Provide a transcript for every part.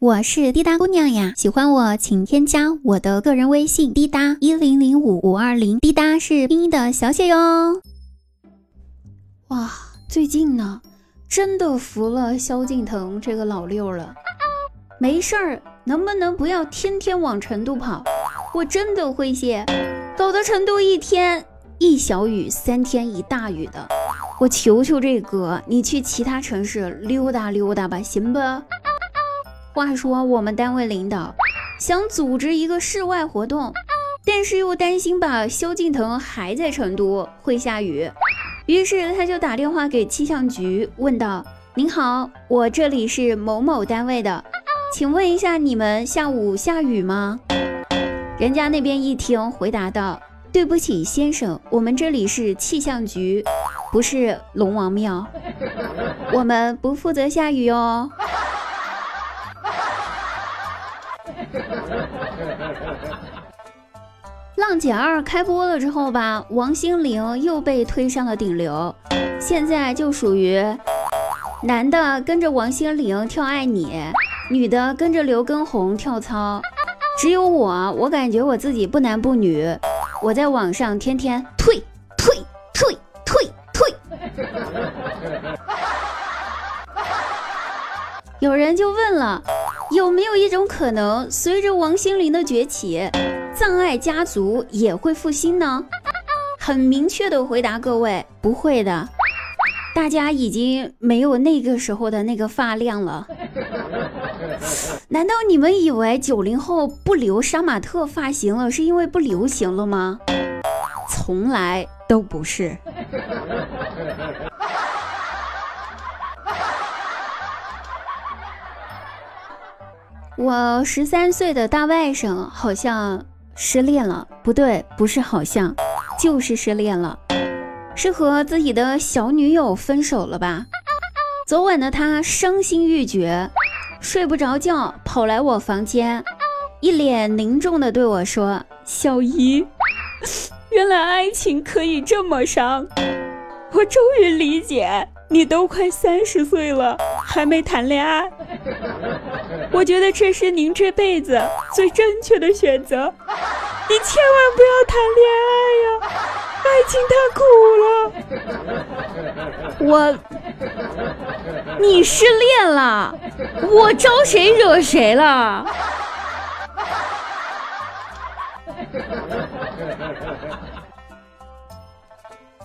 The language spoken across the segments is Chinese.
我是滴答姑娘呀，喜欢我请添加我的个人微信滴答一零零五五二零，滴答是拼音的小写哟。哇，最近呢，真的服了萧敬腾这个老六了。没事儿，能不能不要天天往成都跑？我真的会谢，搞得成都一天一小雨，三天一大雨的。我求求这哥，你去其他城市溜达溜达吧，行不？话说我们单位领导想组织一个室外活动，但是又担心吧，萧敬腾还在成都会下雨，于是他就打电话给气象局问道：“您好，我这里是某某单位的，请问一下你们下午下雨吗？”人家那边一听，回答道：“对不起，先生，我们这里是气象局，不是龙王庙，我们不负责下雨哦。”浪姐二开播了之后吧，王心凌又被推上了顶流，现在就属于男的跟着王心凌跳爱你，女的跟着刘畊宏跳操，只有我，我感觉我自己不男不女，我在网上天天退退退退退，有人就问了。有没有一种可能，随着王心凌的崛起，葬爱家族也会复兴呢？很明确的回答各位，不会的，大家已经没有那个时候的那个发量了。难道你们以为九零后不留杀马特发型了，是因为不流行了吗？从来都不是。我十三岁的大外甥好像失恋了，不对，不是好像，就是失恋了，是和自己的小女友分手了吧？昨晚的他伤心欲绝，睡不着觉，跑来我房间，一脸凝重的对我说：“小姨，原来爱情可以这么伤，我终于理解，你都快三十岁了，还没谈恋爱。”我觉得这是您这辈子最正确的选择，你千万不要谈恋爱呀，爱情太苦了。我，你失恋了，我招谁惹谁了？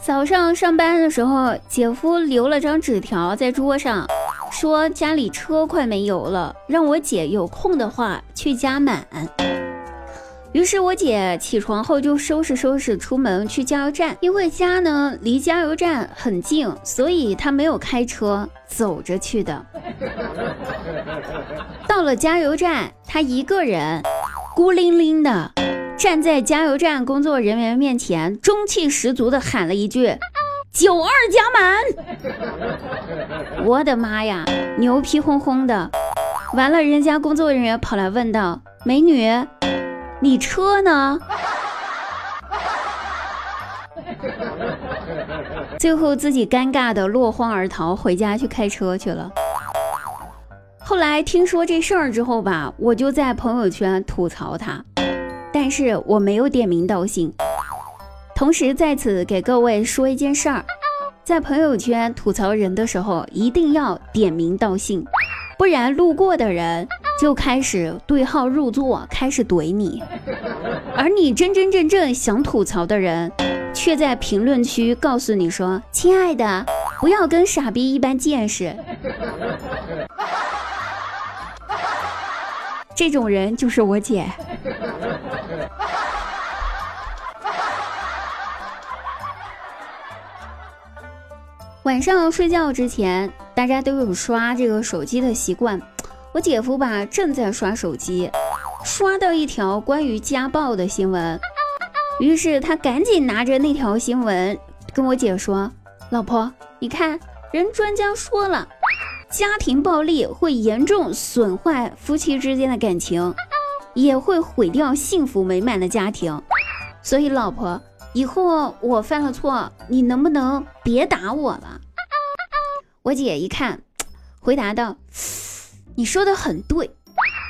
早上上班的时候，姐夫留了张纸条在桌上。说家里车快没油了，让我姐有空的话去加满。于是我姐起床后就收拾收拾出门去加油站，因为家呢离加油站很近，所以她没有开车，走着去的。到了加油站，她一个人孤零零的站在加油站工作人员面前，中气十足的喊了一句。九二加满，我的妈呀，牛皮哄哄的！完了，人家工作人员跑来问道：“美女，你车呢？”最后自己尴尬的落荒而逃，回家去开车去了。后来听说这事儿之后吧，我就在朋友圈吐槽他，但是我没有点名道姓。同时在此给各位说一件事儿，在朋友圈吐槽人的时候，一定要点名道姓，不然路过的人就开始对号入座，开始怼你，而你真真正正想吐槽的人，却在评论区告诉你说：“亲爱的，不要跟傻逼一般见识。”这种人就是我姐。晚上睡觉之前，大家都有刷这个手机的习惯。我姐夫吧正在刷手机，刷到一条关于家暴的新闻，于是他赶紧拿着那条新闻跟我姐说：“老婆，你看，人专家说了，家庭暴力会严重损坏夫妻之间的感情，也会毁掉幸福美满的家庭。所以，老婆。”以后我犯了错，你能不能别打我了？我姐一看，回答道：“你说的很对，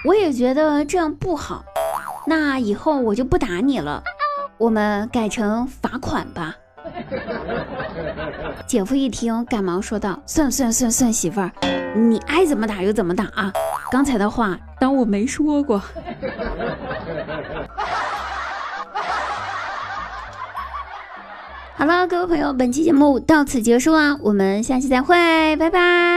我也觉得这样不好，那以后我就不打你了，我们改成罚款吧。姐夫一听，赶忙说道：“算算算算，媳妇儿，你爱怎么打就怎么打啊！刚才的话当我没说过。” 好了，各位朋友，本期节目到此结束啊，我们下期再会，拜拜。